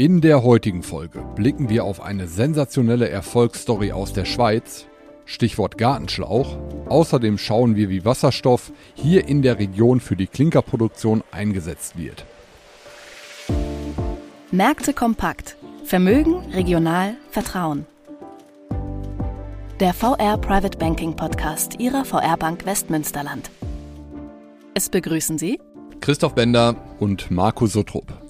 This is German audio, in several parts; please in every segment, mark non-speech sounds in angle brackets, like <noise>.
In der heutigen Folge blicken wir auf eine sensationelle Erfolgsstory aus der Schweiz, Stichwort Gartenschlauch. Außerdem schauen wir, wie Wasserstoff hier in der Region für die Klinkerproduktion eingesetzt wird. Märkte kompakt. Vermögen, regional, Vertrauen. Der VR Private Banking Podcast Ihrer VR Bank Westmünsterland. Es begrüßen Sie Christoph Bender und Marco Sotrup.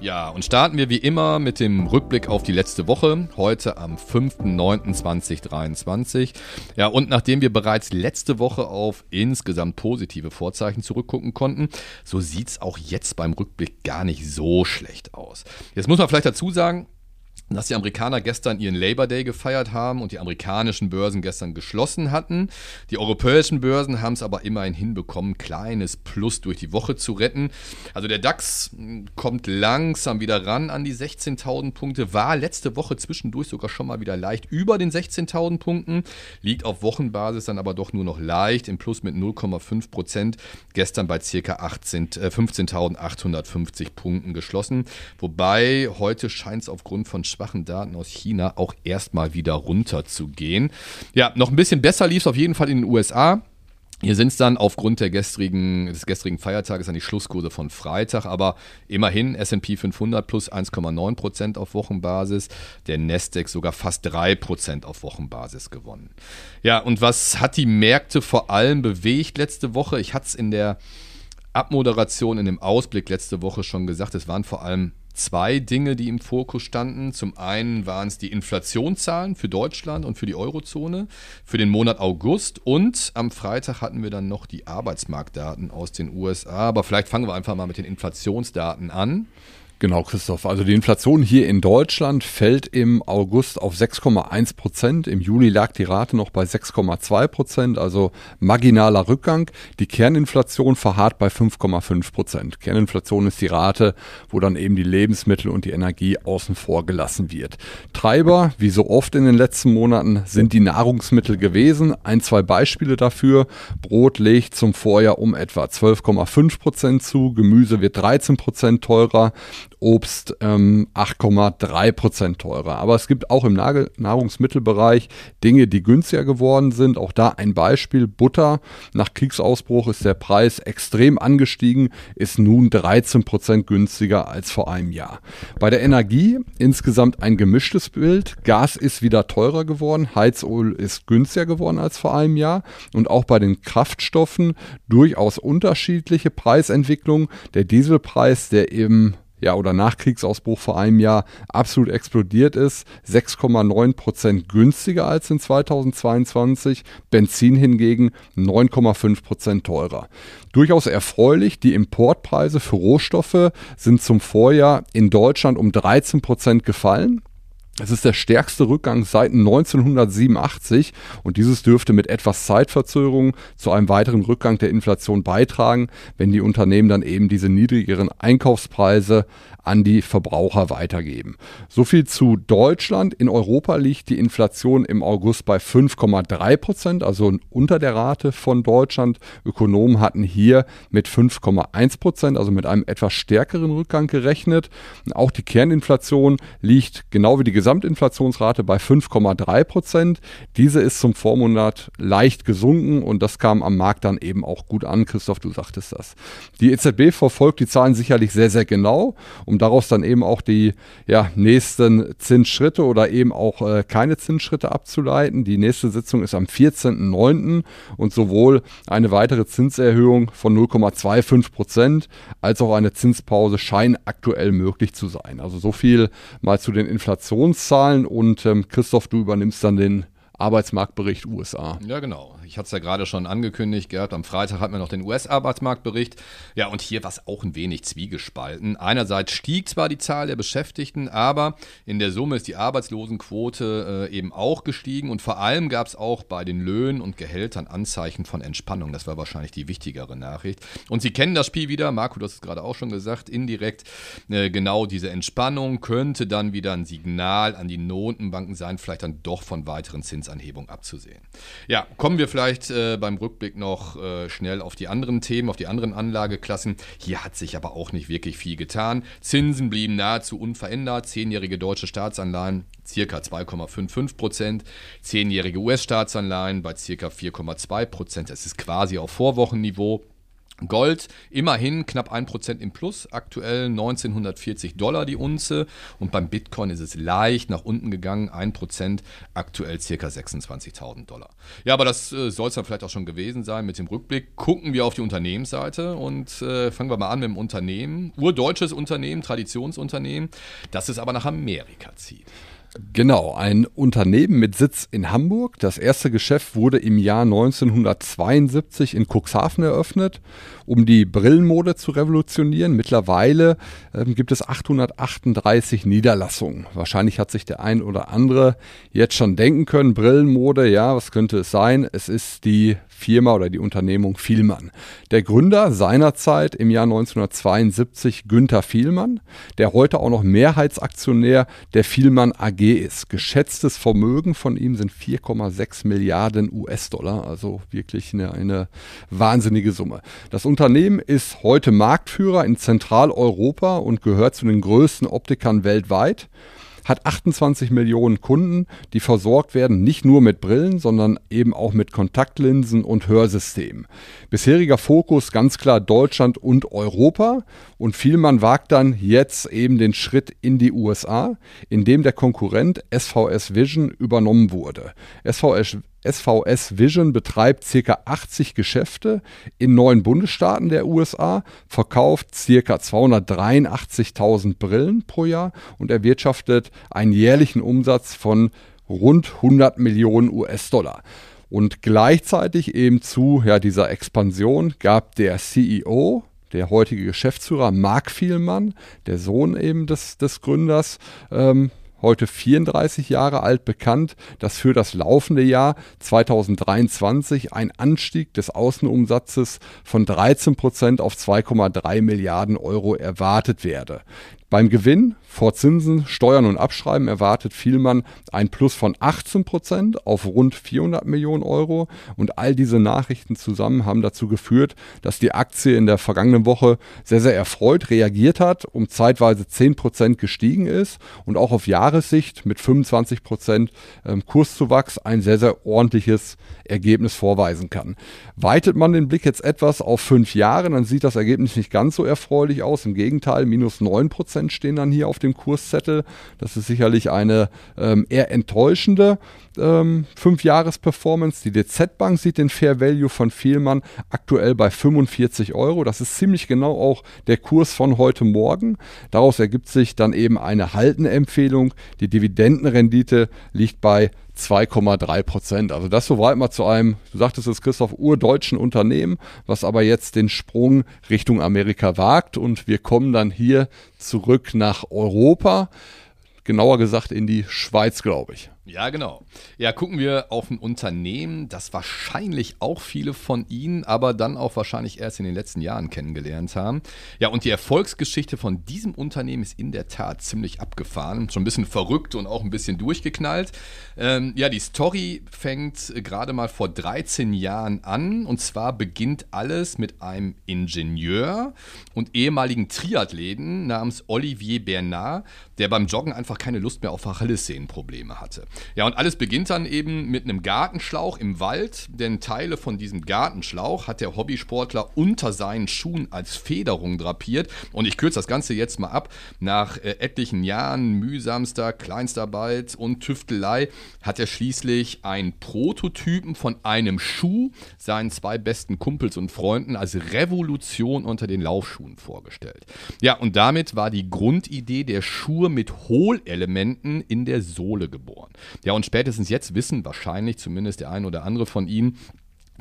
Ja, und starten wir wie immer mit dem Rückblick auf die letzte Woche, heute am 5.9.2023. Ja, und nachdem wir bereits letzte Woche auf insgesamt positive Vorzeichen zurückgucken konnten, so sieht's auch jetzt beim Rückblick gar nicht so schlecht aus. Jetzt muss man vielleicht dazu sagen, dass die Amerikaner gestern ihren Labor Day gefeiert haben und die amerikanischen Börsen gestern geschlossen hatten. Die europäischen Börsen haben es aber immerhin hinbekommen, kleines Plus durch die Woche zu retten. Also der DAX hm, kommt langsam wieder ran an die 16.000 Punkte, war letzte Woche zwischendurch sogar schon mal wieder leicht über den 16.000 Punkten, liegt auf Wochenbasis dann aber doch nur noch leicht im Plus mit 0,5 Prozent, gestern bei ca. äh, 15.850 Punkten geschlossen, wobei heute scheint es aufgrund von schwachen Daten aus China auch erstmal wieder runterzugehen. Ja, noch ein bisschen besser lief es auf jeden Fall in den USA. Hier sind es dann aufgrund der gestrigen, des gestrigen Feiertages an die Schlusskurse von Freitag, aber immerhin S&P 500 plus 1,9% auf Wochenbasis, der Nasdaq sogar fast 3% auf Wochenbasis gewonnen. Ja, und was hat die Märkte vor allem bewegt letzte Woche? Ich hatte es in der Abmoderation, in dem Ausblick letzte Woche schon gesagt, es waren vor allem zwei Dinge, die im Fokus standen. Zum einen waren es die Inflationszahlen für Deutschland und für die Eurozone für den Monat August und am Freitag hatten wir dann noch die Arbeitsmarktdaten aus den USA. Aber vielleicht fangen wir einfach mal mit den Inflationsdaten an. Genau, Christoph. Also die Inflation hier in Deutschland fällt im August auf 6,1 Prozent. Im Juli lag die Rate noch bei 6,2 Prozent, also marginaler Rückgang. Die Kerninflation verharrt bei 5,5 Prozent. Kerninflation ist die Rate, wo dann eben die Lebensmittel und die Energie außen vor gelassen wird. Treiber, wie so oft in den letzten Monaten, sind die Nahrungsmittel gewesen. Ein, zwei Beispiele dafür. Brot legt zum Vorjahr um etwa 12,5 Prozent zu. Gemüse wird 13 Prozent teurer. Obst ähm, 8,3 Prozent teurer. Aber es gibt auch im Nahrungsmittelbereich Dinge, die günstiger geworden sind. Auch da ein Beispiel. Butter. Nach Kriegsausbruch ist der Preis extrem angestiegen, ist nun 13 Prozent günstiger als vor einem Jahr. Bei der Energie insgesamt ein gemischtes Bild. Gas ist wieder teurer geworden. Heizöl ist günstiger geworden als vor einem Jahr. Und auch bei den Kraftstoffen durchaus unterschiedliche Preisentwicklungen. Der Dieselpreis, der eben ja, oder nach Kriegsausbruch vor einem Jahr absolut explodiert ist. 6,9 Prozent günstiger als in 2022. Benzin hingegen 9,5 Prozent teurer. Durchaus erfreulich, die Importpreise für Rohstoffe sind zum Vorjahr in Deutschland um 13 Prozent gefallen. Es ist der stärkste Rückgang seit 1987 und dieses dürfte mit etwas Zeitverzögerung zu einem weiteren Rückgang der Inflation beitragen, wenn die Unternehmen dann eben diese niedrigeren Einkaufspreise an die Verbraucher weitergeben. So viel zu Deutschland. In Europa liegt die Inflation im August bei 5,3 Prozent, also unter der Rate von Deutschland. Ökonomen hatten hier mit 5,1 Prozent, also mit einem etwas stärkeren Rückgang gerechnet. Auch die Kerninflation liegt genau wie die Gesamtinflationsrate bei 5,3 Prozent. Diese ist zum Vormonat leicht gesunken und das kam am Markt dann eben auch gut an. Christoph, du sagtest das. Die EZB verfolgt die Zahlen sicherlich sehr, sehr genau um daraus dann eben auch die ja, nächsten Zinsschritte oder eben auch äh, keine Zinsschritte abzuleiten. Die nächste Sitzung ist am 14.09. und sowohl eine weitere Zinserhöhung von 0,25 Prozent als auch eine Zinspause scheinen aktuell möglich zu sein. Also so viel mal zu den Inflationszahlen und ähm, Christoph, du übernimmst dann den Arbeitsmarktbericht USA. Ja, genau. Ich hatte es ja gerade schon angekündigt gehabt. Am Freitag hatten wir noch den US-Arbeitsmarktbericht. Ja, und hier war es auch ein wenig zwiegespalten. Einerseits stieg zwar die Zahl der Beschäftigten, aber in der Summe ist die Arbeitslosenquote äh, eben auch gestiegen. Und vor allem gab es auch bei den Löhnen und Gehältern Anzeichen von Entspannung. Das war wahrscheinlich die wichtigere Nachricht. Und Sie kennen das Spiel wieder. Marco, du hast es gerade auch schon gesagt, indirekt. Äh, genau diese Entspannung könnte dann wieder ein Signal an die Notenbanken sein, vielleicht dann doch von weiteren Zinsen Zinsanhebung abzusehen. Ja, kommen wir vielleicht äh, beim Rückblick noch äh, schnell auf die anderen Themen, auf die anderen Anlageklassen. Hier hat sich aber auch nicht wirklich viel getan. Zinsen blieben nahezu unverändert. Zehnjährige deutsche Staatsanleihen circa 2,55 Prozent, zehnjährige US-Staatsanleihen bei circa 4,2 Prozent. Es ist quasi auf Vorwochenniveau. Gold immerhin knapp 1% im Plus, aktuell 1940 Dollar die Unze und beim Bitcoin ist es leicht nach unten gegangen, 1%, aktuell ca. 26.000 Dollar. Ja, aber das äh, soll es dann vielleicht auch schon gewesen sein mit dem Rückblick. Gucken wir auf die Unternehmensseite und äh, fangen wir mal an mit dem Unternehmen. Urdeutsches Unternehmen, Traditionsunternehmen, das es aber nach Amerika zieht. Genau, ein Unternehmen mit Sitz in Hamburg. Das erste Geschäft wurde im Jahr 1972 in Cuxhaven eröffnet, um die Brillenmode zu revolutionieren. Mittlerweile äh, gibt es 838 Niederlassungen. Wahrscheinlich hat sich der ein oder andere jetzt schon denken können, Brillenmode, ja, was könnte es sein? Es ist die Firma oder die Unternehmung Vielmann. Der Gründer seinerzeit im Jahr 1972 Günther Vielmann, der heute auch noch Mehrheitsaktionär der Vielmann AG ist. Geschätztes Vermögen von ihm sind 4,6 Milliarden US-Dollar, also wirklich eine, eine wahnsinnige Summe. Das Unternehmen ist heute Marktführer in Zentraleuropa und gehört zu den größten Optikern weltweit hat 28 Millionen Kunden, die versorgt werden nicht nur mit Brillen, sondern eben auch mit Kontaktlinsen und Hörsystemen. Bisheriger Fokus ganz klar Deutschland und Europa und Vielmann wagt dann jetzt eben den Schritt in die USA, indem der Konkurrent SVS Vision übernommen wurde. SVS SVS Vision betreibt ca. 80 Geschäfte in neun Bundesstaaten der USA, verkauft ca. 283.000 Brillen pro Jahr und erwirtschaftet einen jährlichen Umsatz von rund 100 Millionen US-Dollar. Und gleichzeitig eben zu ja, dieser Expansion gab der CEO, der heutige Geschäftsführer Mark Vielmann, der Sohn eben des, des Gründers, ähm, heute 34 Jahre alt, bekannt, dass für das laufende Jahr 2023 ein Anstieg des Außenumsatzes von 13 Prozent auf 2,3 Milliarden Euro erwartet werde. Beim Gewinn vor Zinsen, Steuern und Abschreiben erwartet Vielmann ein Plus von 18 Prozent auf rund 400 Millionen Euro. Und all diese Nachrichten zusammen haben dazu geführt, dass die Aktie in der vergangenen Woche sehr, sehr erfreut reagiert hat, um zeitweise 10 Prozent gestiegen ist und auch auf Jahressicht mit 25 Prozent ähm, Kurszuwachs ein sehr, sehr ordentliches Ergebnis vorweisen kann. Weitet man den Blick jetzt etwas auf fünf Jahre, dann sieht das Ergebnis nicht ganz so erfreulich aus. Im Gegenteil, minus 9 Prozent stehen dann hier auf dem Kurszettel. Das ist sicherlich eine ähm, eher enttäuschende ähm, 5-Jahres-Performance. Die DZ Bank sieht den Fair Value von Vielmann aktuell bei 45 Euro. Das ist ziemlich genau auch der Kurs von heute Morgen. Daraus ergibt sich dann eben eine Haltenempfehlung. Die Dividendenrendite liegt bei 2,3 Prozent. Also das soweit mal zu einem, du sagtest es Christoph, urdeutschen Unternehmen, was aber jetzt den Sprung Richtung Amerika wagt und wir kommen dann hier zurück nach Europa, genauer gesagt in die Schweiz, glaube ich. Ja, genau. Ja, gucken wir auf ein Unternehmen, das wahrscheinlich auch viele von Ihnen, aber dann auch wahrscheinlich erst in den letzten Jahren kennengelernt haben. Ja, und die Erfolgsgeschichte von diesem Unternehmen ist in der Tat ziemlich abgefahren, schon ein bisschen verrückt und auch ein bisschen durchgeknallt. Ähm, ja, die Story fängt gerade mal vor 13 Jahren an und zwar beginnt alles mit einem Ingenieur und ehemaligen Triathleten namens Olivier Bernard, der beim Joggen einfach keine Lust mehr auf Achillessehnenprobleme hatte. Ja, und alles beginnt dann eben mit einem Gartenschlauch im Wald, denn Teile von diesem Gartenschlauch hat der Hobbysportler unter seinen Schuhen als Federung drapiert. Und ich kürze das Ganze jetzt mal ab. Nach äh, etlichen Jahren mühsamster Kleinstarbeit und Tüftelei hat er schließlich einen Prototypen von einem Schuh seinen zwei besten Kumpels und Freunden als Revolution unter den Laufschuhen vorgestellt. Ja, und damit war die Grundidee der Schuhe mit Hohlelementen in der Sohle geboren. Ja, und spätestens jetzt wissen wahrscheinlich zumindest der ein oder andere von Ihnen,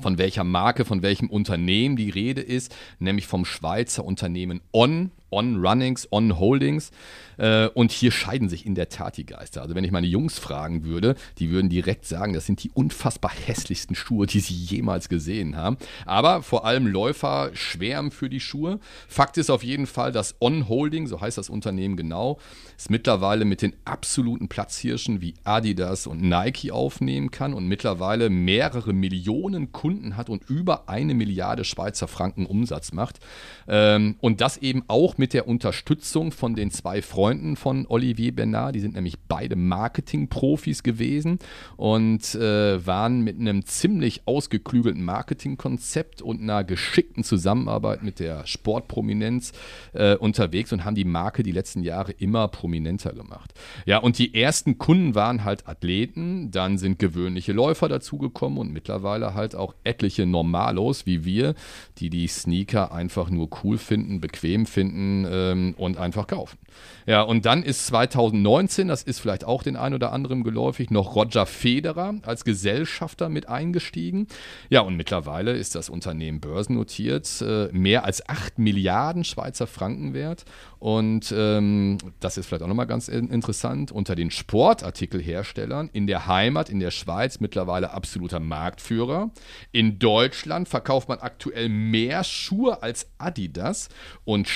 von welcher Marke, von welchem Unternehmen die Rede ist, nämlich vom Schweizer Unternehmen On On Runnings, On Holdings. Äh, und hier scheiden sich in der Tat die Geister. Also wenn ich meine Jungs fragen würde, die würden direkt sagen, das sind die unfassbar hässlichsten Schuhe, die sie jemals gesehen haben. Aber vor allem Läufer schwärmen für die Schuhe. Fakt ist auf jeden Fall, dass On Holding, so heißt das Unternehmen genau, es mittlerweile mit den absoluten Platzhirschen wie Adidas und Nike aufnehmen kann und mittlerweile mehrere Millionen Kunden hat und über eine Milliarde Schweizer Franken Umsatz macht. Ähm, und das eben auch mit der Unterstützung von den zwei Freunden von Olivier Bernard. Die sind nämlich beide Marketing-Profis gewesen und äh, waren mit einem ziemlich ausgeklügelten Marketingkonzept und einer geschickten Zusammenarbeit mit der Sportprominenz äh, unterwegs und haben die Marke die letzten Jahre immer prominenter gemacht. Ja, und die ersten Kunden waren halt Athleten, dann sind gewöhnliche Läufer dazugekommen und mittlerweile halt auch etliche Normalos wie wir, die die Sneaker einfach nur cool finden, bequem finden ähm, und einfach kaufen. Ja, und dann ist 2019, das ist vielleicht auch den ein oder anderen geläufig, noch Roger Federer als Gesellschafter mit eingestiegen. Ja, und mittlerweile ist das Unternehmen börsennotiert, äh, mehr als 8 Milliarden Schweizer Franken wert. Und ähm, das ist vielleicht auch nochmal ganz interessant, unter den Sportartikelherstellern in der Heimat, in der Schweiz mittlerweile absoluter Marktführer. In Deutschland verkauft man aktuell mehr Schuhe als Adidas und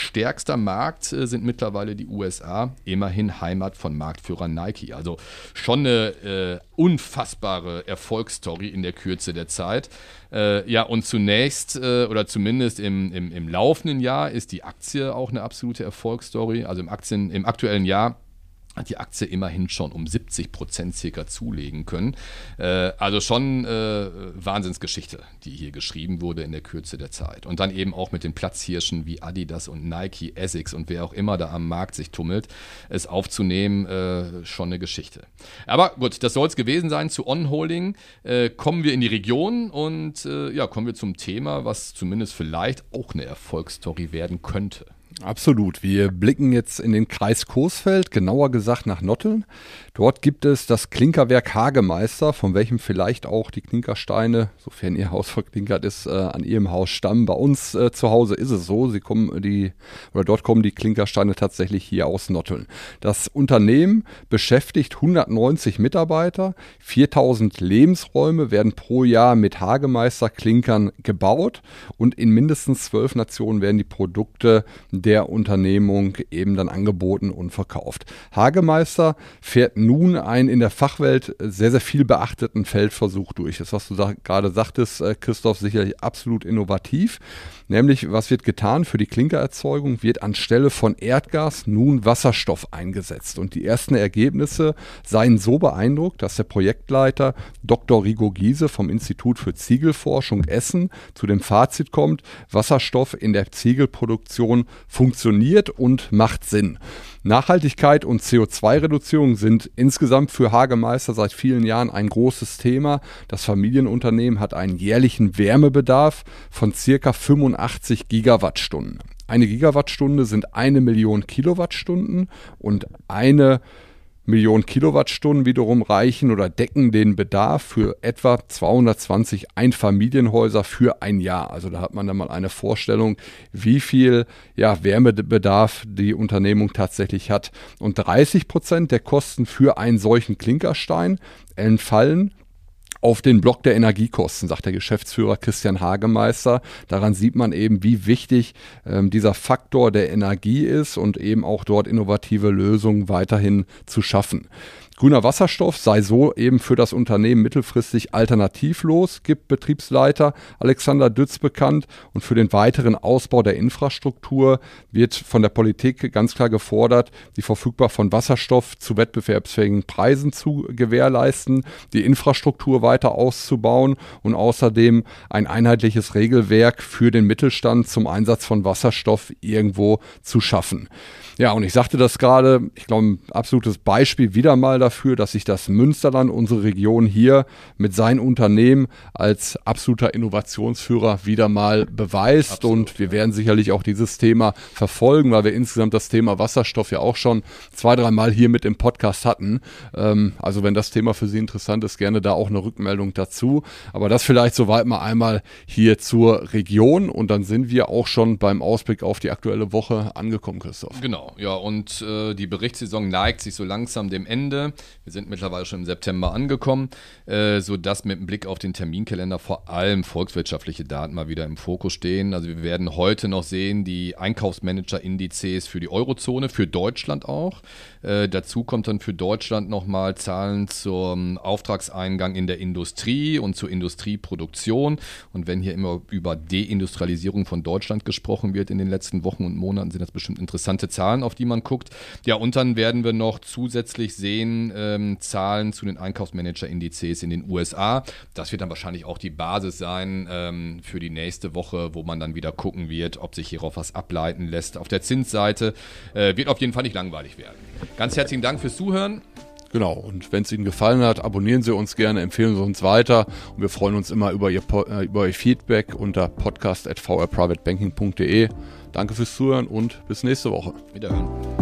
stärkster Markt äh, sind mittlerweile die USA, immerhin Heimat von Marktführer Nike. Also schon eine äh, unfassbare Erfolgsstory in der Kürze der Zeit. Äh, ja, und zunächst äh, oder zumindest im, im, im laufenden Jahr ist die Aktie auch eine absolute Erfolgsstory. Also im, Aktien, im aktuellen Jahr hat die Aktie immerhin schon um 70 Prozent circa zulegen können. Äh, also schon äh, Wahnsinnsgeschichte, die hier geschrieben wurde in der Kürze der Zeit. Und dann eben auch mit den Platzhirschen wie Adidas und Nike, Essex und wer auch immer da am Markt sich tummelt, es aufzunehmen, äh, schon eine Geschichte. Aber gut, das soll es gewesen sein zu On-Holding. Kommen wir in die Region und ja, kommen wir zum Thema, was zumindest vielleicht auch eine Erfolgsstory werden könnte. Absolut. Wir blicken jetzt in den Kreis Coesfeld, genauer gesagt nach Notteln. Dort gibt es das Klinkerwerk Hagemeister, von welchem vielleicht auch die Klinkersteine, sofern ihr Haus <laughs> verklinkert ist, äh, an ihrem Haus stammen. Bei uns äh, zu Hause ist es so, sie kommen die oder dort kommen die Klinkersteine tatsächlich hier aus Notteln. Das Unternehmen beschäftigt 190 Mitarbeiter, 4000 Lebensräume werden pro Jahr mit Hagemeister Klinkern gebaut und in mindestens zwölf Nationen werden die Produkte der Unternehmung eben dann angeboten und verkauft. Hagemeister fährt nun einen in der Fachwelt sehr, sehr viel beachteten Feldversuch durch. Das, was du gerade sagtest, äh, Christoph, sicherlich absolut innovativ. Nämlich, was wird getan für die Klinkererzeugung? Wird anstelle von Erdgas nun Wasserstoff eingesetzt. Und die ersten Ergebnisse seien so beeindruckt, dass der Projektleiter Dr. Rigo Giese vom Institut für Ziegelforschung Essen zu dem Fazit kommt, Wasserstoff in der Ziegelproduktion funktioniert und macht Sinn. Nachhaltigkeit und CO2-Reduzierung sind insgesamt für Hagemeister seit vielen Jahren ein großes Thema. Das Familienunternehmen hat einen jährlichen Wärmebedarf von circa 85 Gigawattstunden. Eine Gigawattstunde sind eine Million Kilowattstunden und eine Millionen Kilowattstunden wiederum reichen oder decken den Bedarf für etwa 220 Einfamilienhäuser für ein Jahr. Also da hat man dann mal eine Vorstellung, wie viel ja, Wärmebedarf die Unternehmung tatsächlich hat. Und 30 Prozent der Kosten für einen solchen Klinkerstein entfallen auf den Block der Energiekosten, sagt der Geschäftsführer Christian Hagemeister. Daran sieht man eben, wie wichtig ähm, dieser Faktor der Energie ist und eben auch dort innovative Lösungen weiterhin zu schaffen. Grüner Wasserstoff sei so eben für das Unternehmen mittelfristig alternativlos, gibt Betriebsleiter Alexander Dütz bekannt. Und für den weiteren Ausbau der Infrastruktur wird von der Politik ganz klar gefordert, die verfügbar von Wasserstoff zu wettbewerbsfähigen Preisen zu gewährleisten, die Infrastruktur weiter auszubauen und außerdem ein einheitliches Regelwerk für den Mittelstand zum Einsatz von Wasserstoff irgendwo zu schaffen. Ja, und ich sagte das gerade, ich glaube, ein absolutes Beispiel wieder mal dafür, dafür, dass sich das Münsterland, unsere Region hier mit seinen Unternehmen als absoluter Innovationsführer wieder mal beweist. Absolut, und wir werden sicherlich auch dieses Thema verfolgen, weil wir insgesamt das Thema Wasserstoff ja auch schon zwei, dreimal hier mit im Podcast hatten. Ähm, also wenn das Thema für Sie interessant ist, gerne da auch eine Rückmeldung dazu. Aber das vielleicht soweit mal einmal hier zur Region und dann sind wir auch schon beim Ausblick auf die aktuelle Woche angekommen, Christoph. Genau, ja, und äh, die Berichtssaison neigt sich so langsam dem Ende. Wir sind mittlerweile schon im September angekommen, äh, sodass mit Blick auf den Terminkalender vor allem volkswirtschaftliche Daten mal wieder im Fokus stehen. Also wir werden heute noch sehen, die Einkaufsmanager-Indizes für die Eurozone, für Deutschland auch. Äh, dazu kommt dann für Deutschland nochmal Zahlen zum Auftragseingang in der Industrie und zur Industrieproduktion. Und wenn hier immer über Deindustrialisierung von Deutschland gesprochen wird in den letzten Wochen und Monaten, sind das bestimmt interessante Zahlen, auf die man guckt. Ja, und dann werden wir noch zusätzlich sehen ähm, Zahlen zu den Einkaufsmanager-Indizes in den USA. Das wird dann wahrscheinlich auch die Basis sein ähm, für die nächste Woche, wo man dann wieder gucken wird, ob sich hierauf was ableiten lässt. Auf der Zinsseite äh, wird auf jeden Fall nicht langweilig werden. Ganz herzlichen Dank fürs Zuhören. Genau, und wenn es Ihnen gefallen hat, abonnieren Sie uns gerne, empfehlen Sie uns weiter und wir freuen uns immer über Ihr, äh, über Ihr Feedback unter podcast.vrprivatebanking.de. Danke fürs Zuhören und bis nächste Woche. Wiederhören.